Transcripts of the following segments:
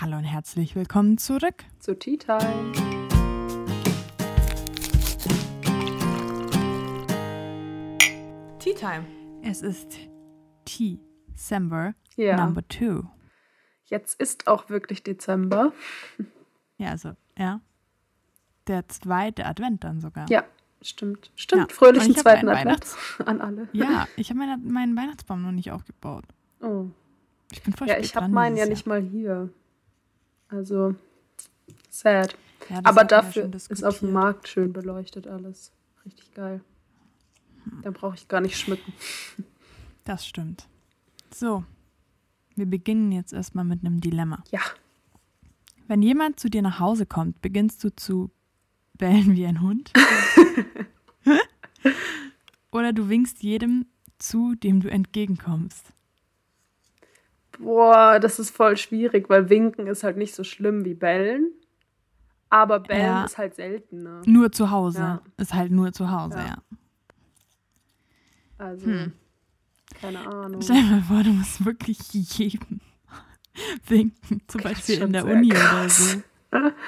Hallo und herzlich willkommen zurück zu Tea Time. Tea Time. Es ist Tea December ja. Number Two. Jetzt ist auch wirklich Dezember. Ja, also, ja. Der zweite Advent dann sogar. Ja, stimmt. Stimmt. Ja. Fröhlichen zweiten Advent an alle. Ja, ich habe meine, meinen Weihnachtsbaum noch nicht aufgebaut. Oh. Ich bin voll Ja, ich habe meinen ja nicht mal hier. Also, sad. Ja, Aber dafür ist auf dem Markt schön beleuchtet alles. Richtig geil. Hm. Dann brauche ich gar nicht schmücken. Das stimmt. So, wir beginnen jetzt erstmal mit einem Dilemma. Ja. Wenn jemand zu dir nach Hause kommt, beginnst du zu bellen wie ein Hund? Oder du winkst jedem zu, dem du entgegenkommst? Boah, das ist voll schwierig, weil winken ist halt nicht so schlimm wie bellen. Aber bellen ja. ist halt seltener. Nur zu Hause. Ja. Ist halt nur zu Hause, ja. ja. Also, hm. keine Ahnung. Stell dir mal vor, du musst wirklich jedem winken. Zum Beispiel in der Uni krass. oder so.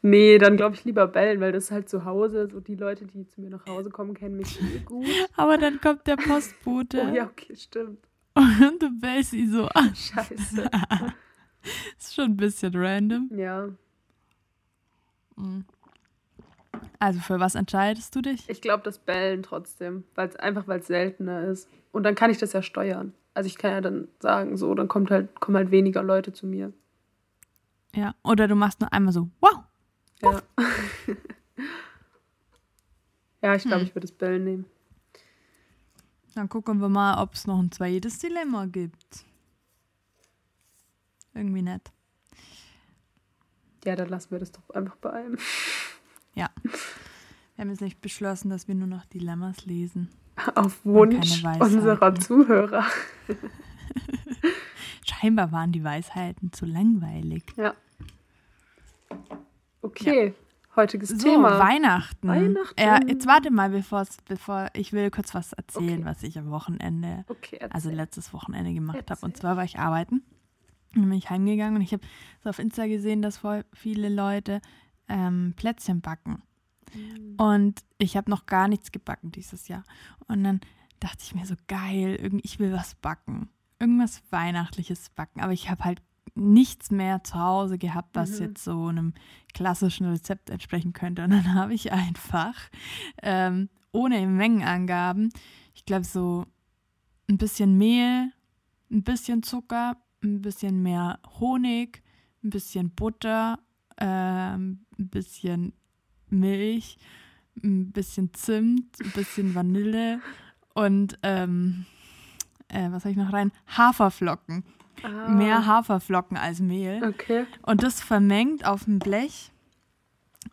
Nee, dann glaube ich lieber bellen, weil das ist halt zu Hause. So die Leute, die zu mir nach Hause kommen, kennen mich eh gut. Aber dann kommt der Postbote. Oh ja, okay, stimmt. Und du bellst sie so an. Scheiße. ist schon ein bisschen random. Ja. Mhm. Also für was entscheidest du dich? Ich glaube das Bellen trotzdem, weil's, einfach weil es seltener ist. Und dann kann ich das ja steuern. Also ich kann ja dann sagen, so, dann kommt halt, kommen halt weniger Leute zu mir. Ja, oder du machst nur einmal so, wow. Ja. ja, ich glaube, hm. ich würde das Bellen nehmen. Dann gucken wir mal, ob es noch ein zweites Dilemma gibt. Irgendwie nett. Ja, dann lassen wir das doch einfach bei einem. Ja. Wir haben jetzt nicht beschlossen, dass wir nur noch Dilemmas lesen. Auf Wunsch unserer Zuhörer. Scheinbar waren die Weisheiten zu langweilig. Ja. Okay. Ja heutiges so, Thema. Weihnachten. Weihnachten. Ja, jetzt warte mal, bevor ich will kurz was erzählen, okay. was ich am Wochenende, okay, also letztes Wochenende gemacht habe. Und zwar war ich arbeiten. Dann bin ich heimgegangen und ich habe so auf Insta gesehen, dass voll viele Leute ähm, Plätzchen backen. Mhm. Und ich habe noch gar nichts gebacken dieses Jahr. Und dann dachte ich mir so, geil, ich will was backen. Irgendwas Weihnachtliches backen. Aber ich habe halt nichts mehr zu Hause gehabt, was mhm. jetzt so einem klassischen Rezept entsprechen könnte. Und dann habe ich einfach ähm, ohne Mengenangaben, ich glaube so ein bisschen Mehl, ein bisschen Zucker, ein bisschen mehr Honig, ein bisschen Butter, ähm, ein bisschen Milch, ein bisschen Zimt, ein bisschen Vanille und ähm, äh, was habe ich noch rein? Haferflocken. Ah. Mehr Haferflocken als Mehl. Okay. Und das vermengt auf dem Blech.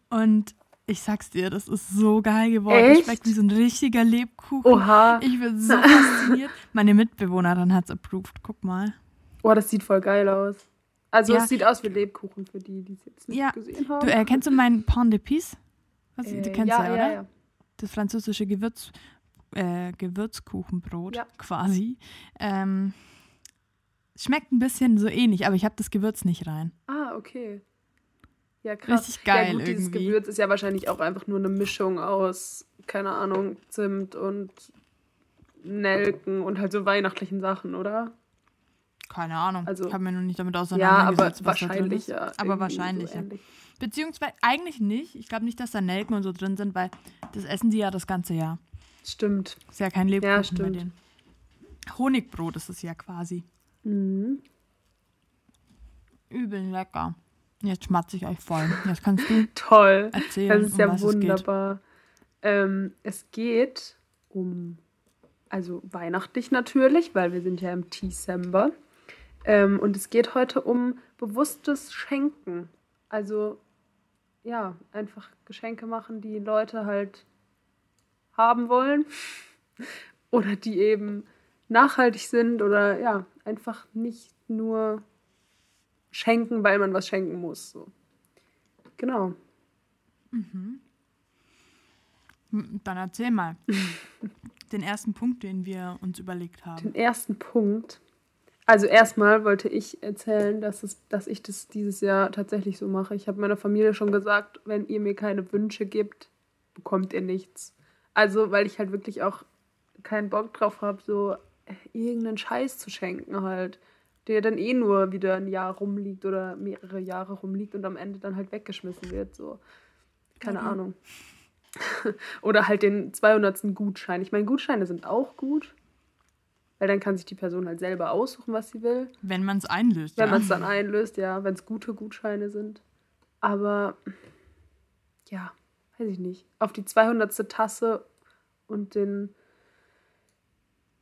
Und ich sag's dir, das ist so geil geworden. Echt? Das schmeckt wie so ein richtiger Lebkuchen. Oha. Ich bin so fasziniert. Meine Mitbewohnerin hat's approved. Guck mal. Oh, das sieht voll geil aus. Also ja. es sieht aus wie Lebkuchen für die, die es jetzt nicht ja. gesehen haben. Du erkennst äh, du meinen Pain d'épices? Was, äh, du kennst ja, ja, oder? Ja, das französische Gewürz, äh, Gewürzkuchenbrot ja. quasi. Ähm, schmeckt ein bisschen so ähnlich, aber ich habe das Gewürz nicht rein. Ah, okay. Ja, krass. Richtig geil ja, gut, irgendwie. Dieses Gewürz ist ja wahrscheinlich auch einfach nur eine Mischung aus, keine Ahnung, Zimt und Nelken und halt so weihnachtlichen Sachen, oder? Keine Ahnung. Also, ich habe mir noch nicht damit auseinandergesetzt. Ja, aber wahrscheinlich ja. Aber wahrscheinlich so ja. Beziehungsweise eigentlich nicht. Ich glaube nicht, dass da Nelken und so drin sind, weil das essen die ja das ganze Jahr. Stimmt. Ist ja kein Lebkuchen ja, stimmt. bei denen. Honigbrot ist es ja quasi. Mhm. Übel lecker. Jetzt schmatze ich euch voll. Jetzt kannst du Toll. erzählen. Das ist ja um wunderbar. Es geht. Ähm, es geht um, also weihnachtlich natürlich, weil wir sind ja im Dezember. Ähm, und es geht heute um bewusstes Schenken. Also ja, einfach Geschenke machen, die Leute halt haben wollen oder die eben nachhaltig sind oder ja, einfach nicht nur schenken, weil man was schenken muss. So. Genau. Mhm. Dann erzähl mal den ersten Punkt, den wir uns überlegt haben. Den ersten Punkt. Also erstmal wollte ich erzählen, dass, es, dass ich das dieses Jahr tatsächlich so mache. Ich habe meiner Familie schon gesagt, wenn ihr mir keine Wünsche gibt, bekommt ihr nichts. Also, weil ich halt wirklich auch keinen Bock drauf habe, so irgendeinen Scheiß zu schenken halt, der dann eh nur wieder ein Jahr rumliegt oder mehrere Jahre rumliegt und am Ende dann halt weggeschmissen wird. So, keine mhm. Ahnung. oder halt den 200. Gutschein. Ich meine, Gutscheine sind auch gut, weil dann kann sich die Person halt selber aussuchen, was sie will. Wenn man es einlöst. Wenn ja. man es dann einlöst, ja, wenn es gute Gutscheine sind. Aber ja, weiß ich nicht. Auf die 200. Tasse und den,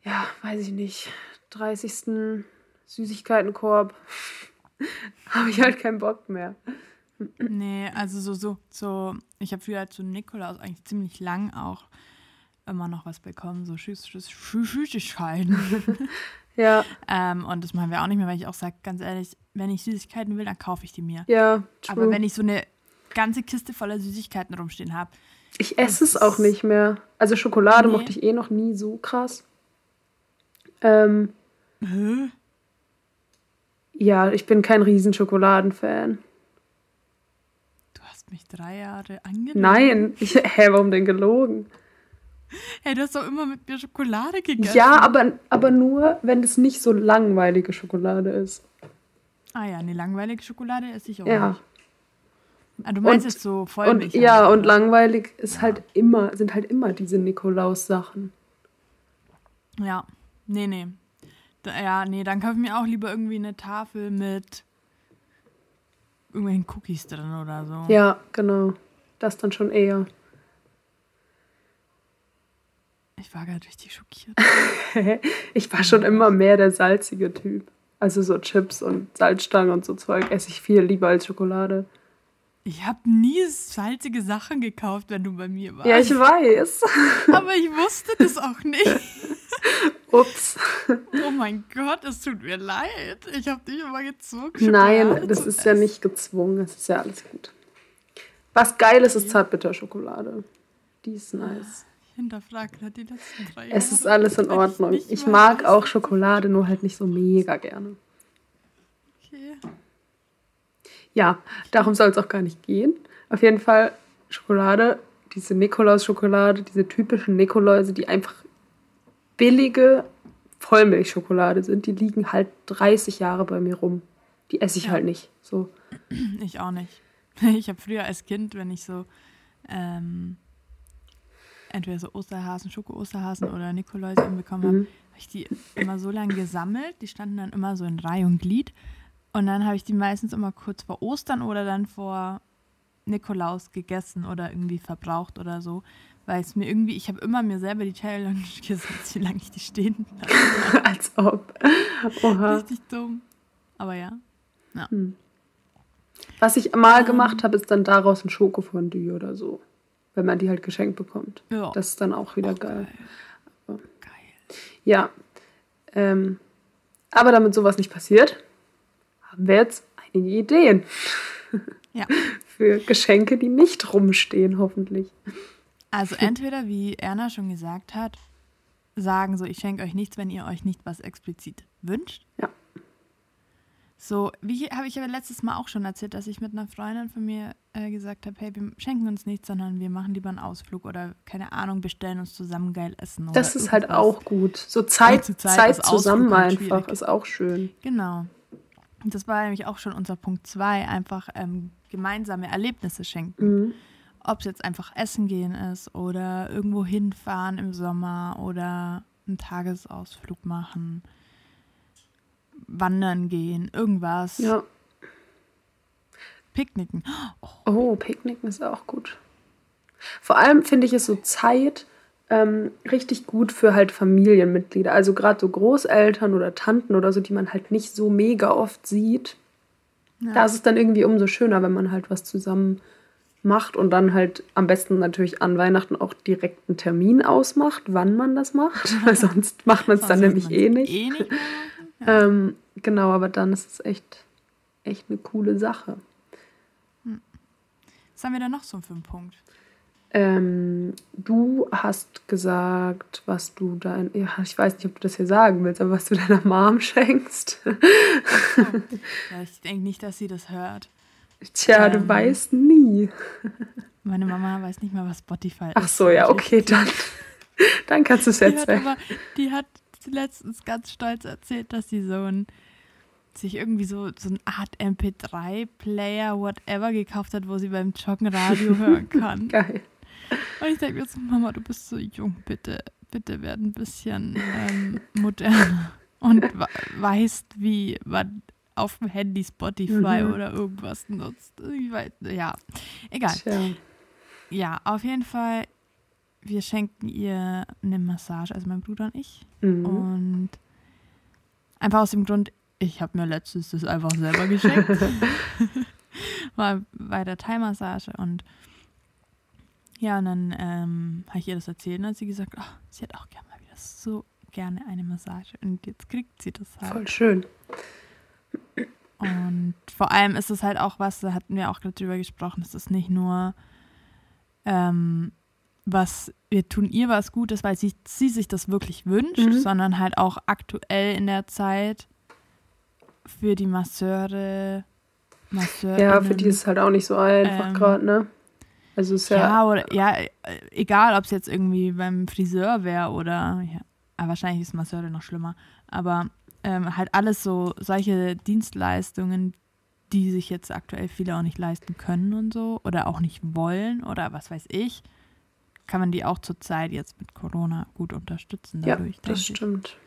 ja, weiß ich nicht, 30. Süßigkeitenkorb habe ich halt keinen Bock mehr. Nee, also so, so, so, ich habe früher halt zu Nikolaus eigentlich ziemlich lang auch immer noch was bekommen, so Süßigkeiten. ja. ähm, und das machen wir auch nicht mehr, weil ich auch sage, ganz ehrlich, wenn ich Süßigkeiten will, dann kaufe ich die mir. Ja, true. Aber wenn ich so eine ganze Kiste voller Süßigkeiten rumstehen habe. Ich esse es auch nicht mehr. Also Schokolade nee. mochte ich eh noch nie so krass. Ähm, Hä? Ja, ich bin kein riesen Schokoladenfan. Du hast mich drei Jahre angenommen. Nein, ich, hä, warum denn gelogen? Hey, du hast doch immer mit mir Schokolade gegessen. Ja, aber, aber nur, wenn es nicht so langweilige Schokolade ist. Ah ja, eine langweilige Schokolade esse ich auch ja. nicht. Ah, du meinst es so Vollmilch? Und, ja, und langweilig ist halt immer, sind halt immer diese Nikolaus-Sachen. Ja, nee, nee. Da, ja, nee, dann kaufe ich mir auch lieber irgendwie eine Tafel mit irgendwelchen Cookies drin oder so. Ja, genau. Das dann schon eher. Ich war gerade richtig schockiert. ich war schon immer mehr der salzige Typ. Also so Chips und Salzstangen und so Zeug esse ich viel lieber als Schokolade. Ich habe nie salzige Sachen gekauft, wenn du bei mir warst. Ja, ich weiß. Aber ich wusste das auch nicht. Ups. Oh mein Gott, es tut mir leid. Ich habe dich immer gezwungen. Nein, das ist ja nicht gezwungen. Es ist ja alles gut. Was geil ist, ist Zartbitterschokolade. Die ist nice. Ich hinterfrage die letzten drei Jahre. Es ist alles in Ordnung. Ich, ich mag auch Schokolade, nur halt nicht so mega gerne. Okay. Ja, darum soll es auch gar nicht gehen. Auf jeden Fall Schokolade, diese Nikolaus-Schokolade, diese typischen Nikoläuse, die einfach billige Vollmilchschokolade sind, die liegen halt 30 Jahre bei mir rum. Die esse ich ja. halt nicht. So. Ich auch nicht. Ich habe früher als Kind, wenn ich so ähm, entweder so Osterhasen, Schoko-Osterhasen oder Nikoläuse bekommen habe, mhm. habe ich die immer so lange gesammelt. Die standen dann immer so in Reihe und Glied. Und dann habe ich die meistens immer kurz vor Ostern oder dann vor Nikolaus gegessen oder irgendwie verbraucht oder so. Weil es mir irgendwie, ich habe immer mir selber die Challenge gesetzt, wie lange ich die stehen lasse. Als ob. Oha. Richtig dumm. Aber ja. ja. Hm. Was ich mal um, gemacht habe, ist dann daraus ein Schokofondue oder so. Wenn man die halt geschenkt bekommt. Ja. Das ist dann auch wieder oh, geil. geil. geil. Ja. Ähm, aber damit sowas nicht passiert, haben wir jetzt einige Ideen. Ja. Für Geschenke, die nicht rumstehen, hoffentlich. Also entweder, wie Erna schon gesagt hat, sagen so, ich schenke euch nichts, wenn ihr euch nicht was explizit wünscht. Ja. So, wie habe ich aber letztes Mal auch schon erzählt, dass ich mit einer Freundin von mir äh, gesagt habe, hey, wir schenken uns nichts, sondern wir machen lieber einen Ausflug oder keine Ahnung, bestellen uns zusammen geil essen. Das ist halt auch gut. So Zeit, Zeit, Zeit zusammen einfach ist auch schön. Genau. Das war nämlich auch schon unser Punkt 2, einfach ähm, gemeinsame Erlebnisse schenken. Mhm. Ob es jetzt einfach essen gehen ist oder irgendwo hinfahren im Sommer oder einen Tagesausflug machen, wandern gehen, irgendwas. Ja. Picknicken. Oh. oh, Picknicken ist auch gut. Vor allem finde ich es so Zeit ähm, richtig gut für halt Familienmitglieder. Also gerade so Großeltern oder Tanten oder so, die man halt nicht so mega oft sieht. Ja. Da ist es dann irgendwie umso schöner, wenn man halt was zusammen macht und dann halt am besten natürlich an Weihnachten auch direkt einen Termin ausmacht, wann man das macht, weil sonst macht man es dann nämlich eh nicht. Eh nicht ja. ähm, genau, aber dann ist es echt, echt eine coole Sache. Hm. Was haben wir da noch so für einen Punkt? Ähm, du hast gesagt, was du dein, ja, ich weiß nicht, ob du das hier sagen willst, aber was du deiner Mom schenkst. Oh. Ja, ich denke nicht, dass sie das hört. Tja, ähm, du weißt nie. Meine Mama weiß nicht mal, was Spotify ist. Ach so, ja, okay, dann, dann kannst du es erzählen. Die hat, aber, die hat letztens ganz stolz erzählt, dass sie so ein sich irgendwie so, so eine Art MP3-Player, whatever, gekauft hat, wo sie beim Joggen Radio hören kann. Geil. Und ich denke mir so, Mama, du bist so jung, bitte, bitte werd ein bisschen ähm, moderner und weißt, wie man auf dem Handy Spotify mhm. oder irgendwas nutzt. Weiß, ja, egal. Tja. Ja, auf jeden Fall, wir schenken ihr eine Massage, also mein Bruder und ich. Mhm. Und einfach aus dem Grund, ich habe mir letztens das einfach selber geschenkt. War bei der Thai-Massage und ja, und dann ähm, habe ich ihr das erzählt und hat sie gesagt, oh, sie hat auch gerne mal wieder so gerne eine Massage. Und jetzt kriegt sie das halt. Voll schön. Und vor allem ist es halt auch was, da hatten wir auch gerade drüber gesprochen, es ist nicht nur ähm, was, wir tun ihr was Gutes, weil sie, sie sich das wirklich wünscht, mhm. sondern halt auch aktuell in der Zeit für die Masseure, Masseure. Ja, für die ist es halt auch nicht so einfach ähm, gerade, ne? Also ist ja. Ja, oder, ja egal, ob es jetzt irgendwie beim Friseur wäre oder. Ja, wahrscheinlich ist Masseure noch schlimmer. Aber ähm, halt alles so solche Dienstleistungen, die sich jetzt aktuell viele auch nicht leisten können und so oder auch nicht wollen oder was weiß ich, kann man die auch zurzeit jetzt mit Corona gut unterstützen. Dadurch, ja, das stimmt.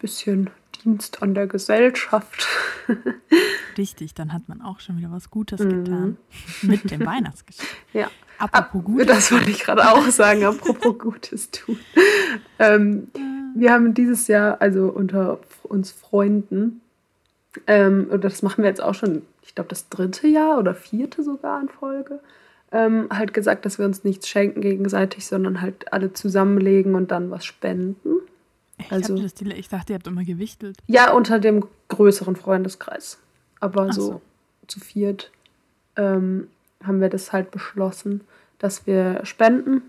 Bisschen Dienst an der Gesellschaft. Richtig, dann hat man auch schon wieder was Gutes mhm. getan mit dem Weihnachtsgeschenk. Ja. Apropos Gutes. Das wollte ich gerade auch sagen, apropos Gutes tun. Ähm, wir haben dieses Jahr, also unter uns Freunden, ähm, das machen wir jetzt auch schon, ich glaube, das dritte Jahr oder vierte sogar in Folge, ähm, halt gesagt, dass wir uns nichts schenken gegenseitig, sondern halt alle zusammenlegen und dann was spenden. Ich, also, das, ich dachte, ihr habt immer gewichtelt. Ja, unter dem größeren Freundeskreis. Aber so, so, zu viert ähm, haben wir das halt beschlossen, dass wir spenden.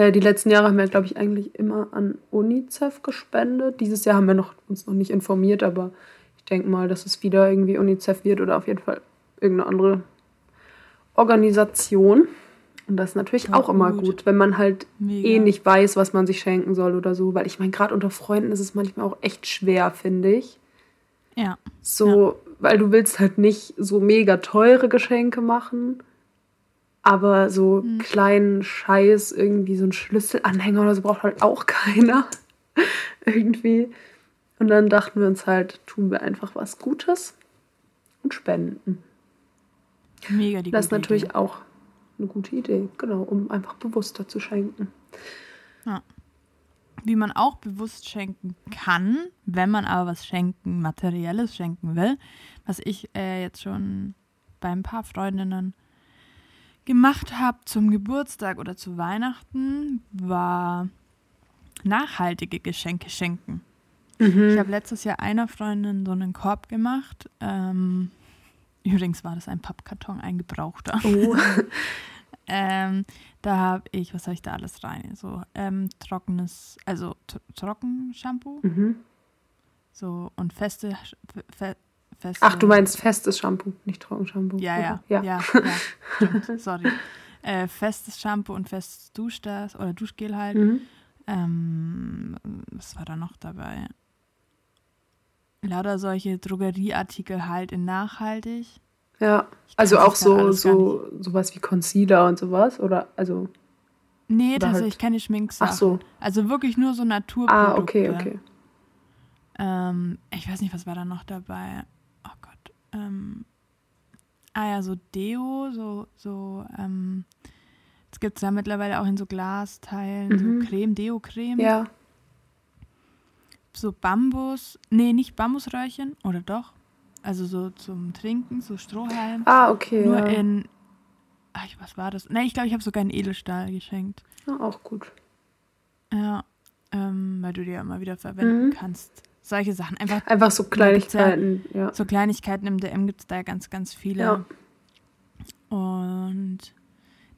Äh, die letzten Jahre haben wir, glaube ich, eigentlich immer an UNICEF gespendet. Dieses Jahr haben wir noch, uns noch nicht informiert, aber ich denke mal, dass es wieder irgendwie UNICEF wird oder auf jeden Fall irgendeine andere Organisation. Und das ist natürlich auch, auch immer gut, wenn man halt Mega. eh nicht weiß, was man sich schenken soll oder so. Weil ich meine, gerade unter Freunden ist es manchmal auch echt schwer, finde ich. Ja. So, ja. weil du willst halt nicht so mega teure Geschenke machen, aber so mhm. kleinen Scheiß, irgendwie so ein Schlüsselanhänger oder so braucht halt auch keiner. irgendwie. Und dann dachten wir uns halt, tun wir einfach was Gutes und spenden. Mega die Das ist natürlich Idee. auch eine gute Idee, genau, um einfach bewusster zu schenken. Ja. Wie man auch bewusst schenken kann, wenn man aber was schenken, materielles schenken will, was ich äh, jetzt schon bei ein paar Freundinnen gemacht habe zum Geburtstag oder zu Weihnachten, war nachhaltige Geschenke schenken. Mhm. Ich habe letztes Jahr einer Freundin so einen Korb gemacht. Ähm, übrigens war das ein Pappkarton, ein gebrauchter. Oh. Ähm, da habe ich, was habe ich da alles rein? So ähm, trockenes, also Trockenshampoo. Mhm. So und feste, fe, feste. Ach, du meinst festes Shampoo, nicht Trockenshampoo. Ja, ja, ja, ja, ja sorry. Äh, festes Shampoo und festes Duschdas oder Duschgel halt. Mhm. Ähm, was war da noch dabei? Lauter solche Drogerieartikel halt in nachhaltig. Ja, also auch so, so sowas wie Concealer und sowas, oder? Also. Nee, tatsächlich halt... keine Schminksachen. Ach so. Also wirklich nur so Naturprodukte. Ah, okay, okay. Ähm, ich weiß nicht, was war da noch dabei? Ähm, ah ja, so Deo, so, so, ähm, das gibt es ja mittlerweile auch in so Glasteilen, mhm. so Creme, Deo-Creme. Ja. So Bambus, nee, nicht Bambusröhrchen, oder doch? Also so zum Trinken, so Strohhalm. Ah, okay. Nur ja. in. Ach, was war das? Ne, ich glaube, ich habe sogar einen Edelstahl geschenkt. Ah, auch gut. Ja, ähm, weil du die ja immer wieder verwenden mhm. kannst. Solche Sachen. Einfach, Einfach so Kleinigkeiten, ja, So Kleinigkeiten im DM gibt es da ganz, ganz viele. Ja. Und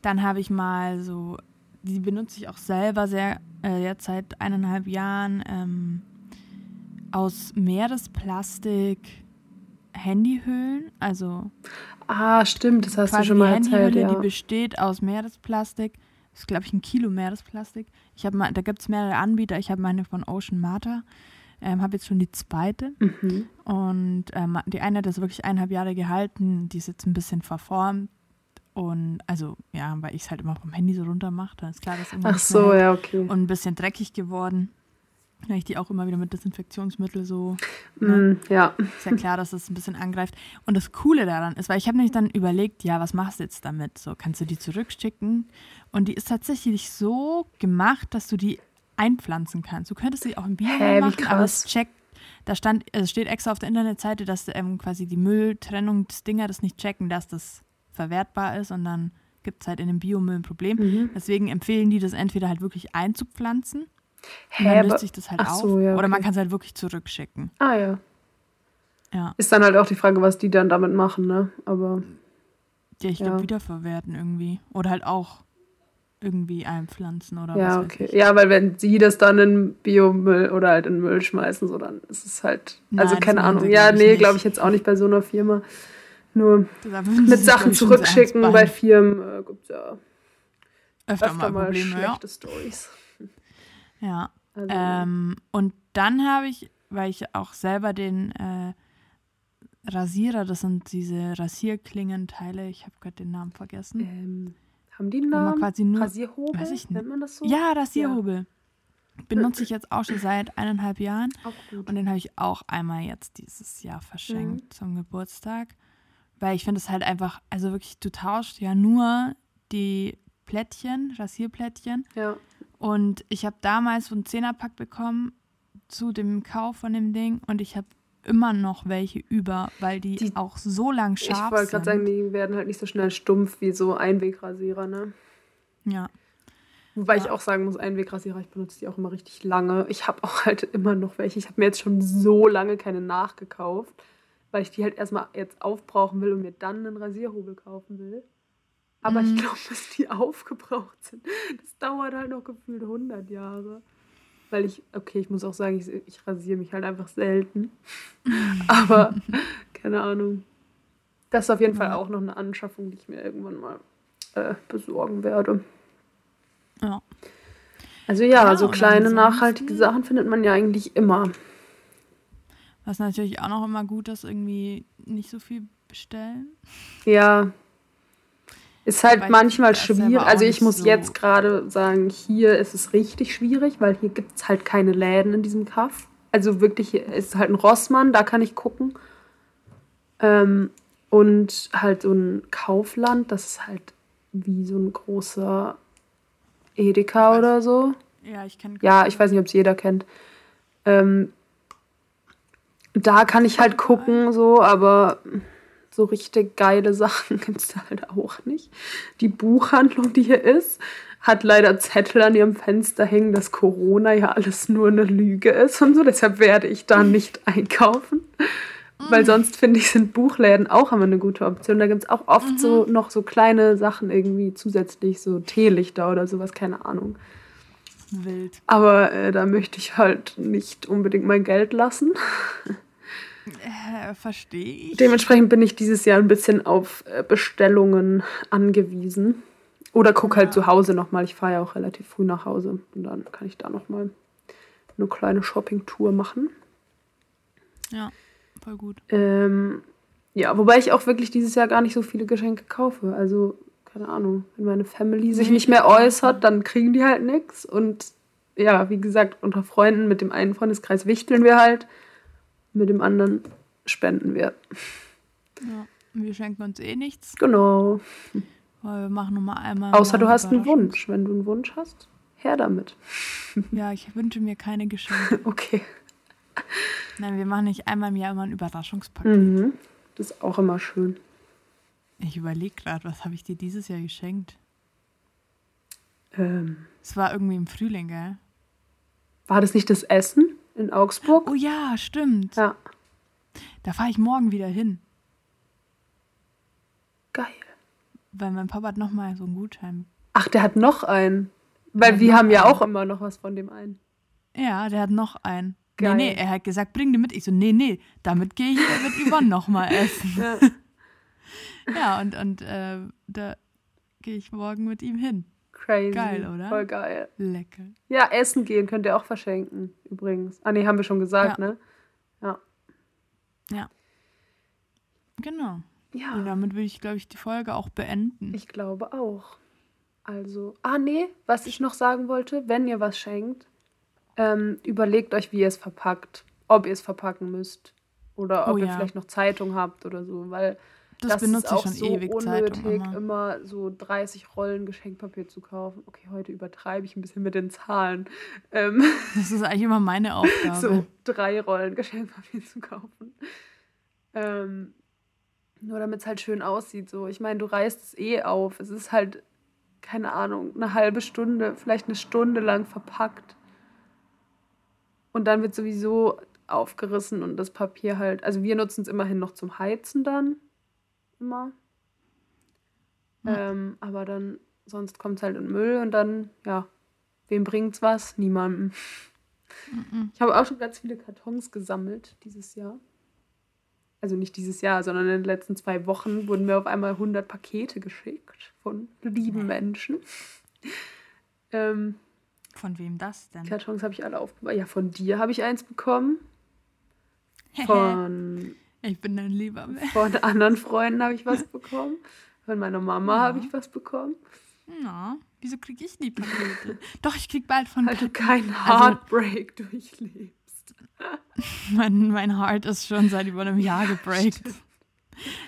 Dann habe ich mal so, die benutze ich auch selber sehr, äh, jetzt seit eineinhalb Jahren, ähm, aus Meeresplastik Handyhüllen, also Ah, stimmt, das hast du schon mal erzählt, Handyhülle, ja. die besteht aus Meeresplastik. Das ist, glaube ich, ein Kilo Meeresplastik. Ich habe mal, da gibt es mehrere Anbieter. Ich habe meine von Ocean Mata. Ähm, habe jetzt schon die zweite. Mhm. Und ähm, die eine hat das wirklich eineinhalb Jahre gehalten. Die ist jetzt ein bisschen verformt. Und also, ja, weil ich es halt immer vom Handy so runter mache, dann ist klar, dass immer Ach so, ja, okay. Und ein bisschen dreckig geworden. Weil ich die auch immer wieder mit Desinfektionsmittel so Mm, ja. ist ja klar, dass es ein bisschen angreift. Und das Coole daran ist, weil ich habe nämlich dann überlegt, ja, was machst du jetzt damit? So, kannst du die zurückschicken? Und die ist tatsächlich so gemacht, dass du die einpflanzen kannst. Du könntest sie auch im Biomüll wie machen, aber es checkt, da stand, es steht extra auf der Internetseite, dass ähm, quasi die Mülltrennungsdinger das nicht checken, dass das verwertbar ist und dann gibt es halt in dem Biomüll ein Problem. Mhm. Deswegen empfehlen die das entweder halt wirklich einzupflanzen Hä, dann löst sich das halt auf. so, ja, Oder man okay. kann es halt wirklich zurückschicken. Ah ja. Ja. Ist dann halt auch die Frage, was die dann damit machen, ne? Aber Ja, ich Ja. glaube, wiederverwerten irgendwie. Oder halt auch irgendwie einpflanzen oder was ja, okay. Ja, weil wenn sie das dann in Biomüll oder halt in Müll schmeißen, so dann ist es halt. Also Nein, das keine Ahnung. Ja, nee, glaube ich jetzt auch nicht bei so einer Firma. Nur mit Sachen zurückschicken bei Firmen äh, gibt es ja öfter, öfter mal mal Probleme, ja. schlechte Stories. ja. Also, Ähm, und dann habe ich, weil ich auch selber den äh, Rasierer, das sind diese Rasierklingenteile, ich habe gerade den Namen vergessen. ähm, haben die einen Namen? quasi nur, Rasierhobel? weiß ich nicht. Nennt man das so? ja, Rasierhobel. Benutze ich jetzt auch schon seit eineinhalb Jahren. Auch gut. Und den habe ich auch einmal jetzt dieses Jahr verschenkt Mhm. zum Geburtstag. Weil ich finde es halt einfach, also wirklich, du tauschst ja nur die Plättchen, Rasierplättchen. Ja. Und ich habe damals so einen Zehnerpack bekommen zu dem Kauf von dem Ding. Und ich habe immer noch welche über, weil die, Die- auch so lang Ich scharf wollte gerade sind. sagen, die werden halt nicht so schnell stumpf wie so Einwegrasierer, ne? ja. Wobei ich Ja. auch sagen muss, Einwegrasierer, ich benutze die auch immer richtig lange. Ich habe auch halt immer noch welche. Ich habe mir jetzt schon so lange keine nachgekauft, weil ich die halt erstmal jetzt aufbrauchen will und mir dann einen Rasierhobel kaufen will. Aber Mhm. ich glaube, bis die aufgebraucht sind, das dauert halt noch gefühlt 100 Jahre. Weil ich, okay, ich muss auch sagen, ich, ich rasiere mich halt einfach selten. Aber keine Ahnung. Das ist auf jeden Fall Ja. auch noch eine Anschaffung, die ich mir irgendwann mal äh, besorgen werde. ja. Also ja, Ja, so kleine nachhaltige Sachen findet man ja eigentlich immer. Was natürlich auch noch immer gut ist, irgendwie nicht so viel bestellen. Ja. Ist halt manchmal schwierig. Also ich muss so- jetzt gerade sagen, hier ist es richtig schwierig, weil hier gibt es halt keine Läden in diesem Kaff. Also wirklich, hier ist halt ein Rossmann, da kann ich gucken. Ähm, und halt so ein Kaufland, das ist halt wie so ein großer Edeka oder so. Ja, ich kenne Ja, ich weiß nicht, ob es jeder kennt. Ähm, da kann ich halt gucken, so, aber so richtig geile Sachen gibt es da halt auch nicht. Die Buchhandlung, die hier ist, hat leider Zettel an ihrem Fenster hängen, dass Corona ja alles nur eine Lüge ist und so. Deshalb werde ich da nicht einkaufen. Weil sonst finde ich, sind Buchläden auch immer eine gute Option. Da gibt es auch oft so noch so kleine Sachen irgendwie zusätzlich, so Teelichter oder sowas, keine Ahnung. wild. Aber äh, da möchte ich halt nicht unbedingt mein Geld lassen. Äh, Verstehe ich. Dementsprechend bin ich dieses Jahr ein bisschen auf äh, Bestellungen angewiesen. Oder guck halt Ja. zu Hause nochmal. Ich fahre ja auch relativ früh nach Hause. Und dann kann ich da nochmal eine kleine Shopping-Tour machen. Ja, voll gut. Ähm, ja, wobei ich auch wirklich dieses Jahr gar nicht so viele Geschenke kaufe. Also, keine Ahnung, wenn meine Family sich nicht mehr äußert, dann kriegen die halt nichts. Und ja, wie gesagt, unter Freunden mit dem einen Freundeskreis wichteln wir halt, mit dem anderen spenden wir. Ja. Wir schenken uns eh nichts, Genau. weil wir machen nur mal einmal. Außer du hast einen Wunsch. Wenn du einen Wunsch hast, her damit. Ja, ich wünsche mir keine Geschenke. Okay. Nein, wir machen nicht einmal im Jahr immer ein Überraschungspaket. Mhm. Das ist auch immer schön. Ich überlege gerade, was habe ich dir dieses Jahr geschenkt? Ähm, Es war irgendwie im Frühling, gell? war das nicht das Essen in Augsburg? Oh ja, stimmt. Ja. Da fahre ich morgen wieder hin. Geil. weil mein Papa hat nochmal so einen Gutschein. Ach, der hat noch einen. Weil wir haben ja auch immer noch was von dem einen. Ja, der hat noch einen. Geil. Nee, nee, er hat gesagt, bring den mit. Ich so, nee, nee, damit gehe ich mit Yvonne nochmal essen. Ja. Ja, und, und äh, da gehe ich morgen mit ihm hin. Crazy. Geil, oder? Voll geil. Lecker. Ja, essen gehen könnt ihr auch verschenken, übrigens. Ah, nee, haben wir schon gesagt, Ja. ne? Ja. Genau. Und Ja, damit will ich, glaube ich, die Folge auch beenden. ich glaube auch. Also, ah, nee, was ich noch sagen wollte, wenn ihr was schenkt, ähm, überlegt euch, wie ihr es verpackt. Ob ihr es verpacken müsst. Oder ob Oh ihr ja. vielleicht noch Zeitung habt oder so, weil Das, das, benutze ich schon so ewig unnötig, Zeitung immer. immer so 30 Rollen Geschenkpapier zu kaufen. Okay, heute übertreibe ich ein bisschen mit den Zahlen. Ähm, Das ist eigentlich immer meine Aufgabe. so drei Rollen Geschenkpapier zu kaufen. Ähm, nur damit es halt schön aussieht. So, ich meine, du reißt es eh auf. Es ist halt, keine Ahnung, eine halbe Stunde, vielleicht eine Stunde lang verpackt. Und dann wird sowieso aufgerissen und das Papier halt. Also wir nutzen es immerhin noch zum Heizen dann. Immer. Ja. Ähm, aber dann, sonst kommt es halt in Müll und dann, ja, wem bringt's was? Niemandem. Mhm. Ich habe auch schon ganz viele Kartons gesammelt dieses Jahr. Also nicht dieses Jahr, sondern in den letzten zwei Wochen wurden mir auf einmal 100 Pakete geschickt von lieben Menschen. Ähm, Von wem das denn? Kartons habe ich alle aufgebaut. Ja, von dir habe ich eins bekommen. Von, ich bin ein lieber Mensch. von anderen Freunden habe ich was bekommen. Von meiner Mama Ja. habe ich was bekommen. Na, wieso kriege ich die Pakete? Doch, ich krieg bald von Weil du keinen Also- Heartbreak durchlebst. Mein, mein Heart ist schon seit über einem Jahr gebreakt.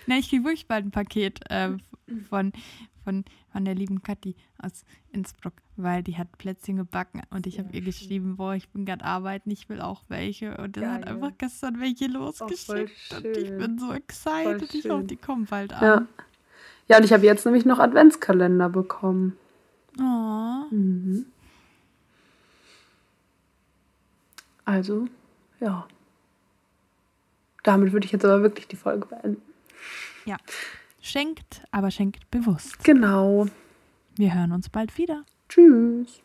Ne, ich krieg wirklich bald ein Paket äh, von, von, von der lieben Kathi aus Innsbruck, weil die hat Plätzchen gebacken und ich habe ihr geschrieben, boah, ich bin gerade arbeiten, ich will auch welche. Und dann hat einfach gestern welche losgeschickt. und ich bin so excited. Ich hoffe, die kommen bald Ja. an. Ja, und ich habe jetzt nämlich noch Adventskalender bekommen. Oh. Mhm. Also, ja. Damit würde ich jetzt aber wirklich die Folge beenden. Ja. Schenkt, aber schenkt bewusst. Genau. Wir hören uns bald wieder. Tschüss.